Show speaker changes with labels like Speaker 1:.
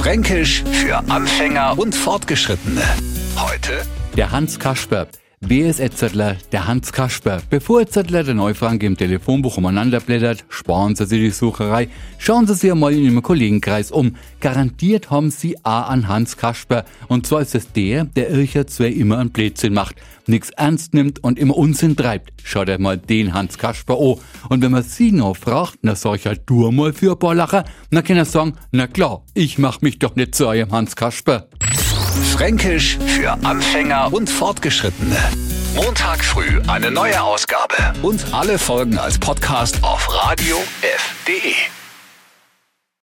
Speaker 1: Fränkisch für Anfänger und Fortgeschrittene. Heute
Speaker 2: Der Hans Kasper. Wer ist Etzettler? Der Hans Kasper. Bevor Etzettler der Neufranke im Telefonbuch umeinander blättert, sparen Sie sich die Sucherei. Schauen Sie sich mal in Ihrem Kollegenkreis um. Garantiert haben Sie A an Hans Kasper. Und zwar ist es der, der Ircher zwar immer einen Blödsinn macht, nix ernst nimmt und immer Unsinn treibt. Schaut euch mal den Hans Kasper an. Und wenn man Sie noch fragt, na sag ich halt du mal für ein paar Lacher, dann kann er sagen, na klar, ich mach mich doch nicht zu eurem Hans Kasper.
Speaker 1: Fränkisch für Anfänger und Fortgeschrittene. Montag früh eine neue Ausgabe und alle Folgen als Podcast auf radiof.de.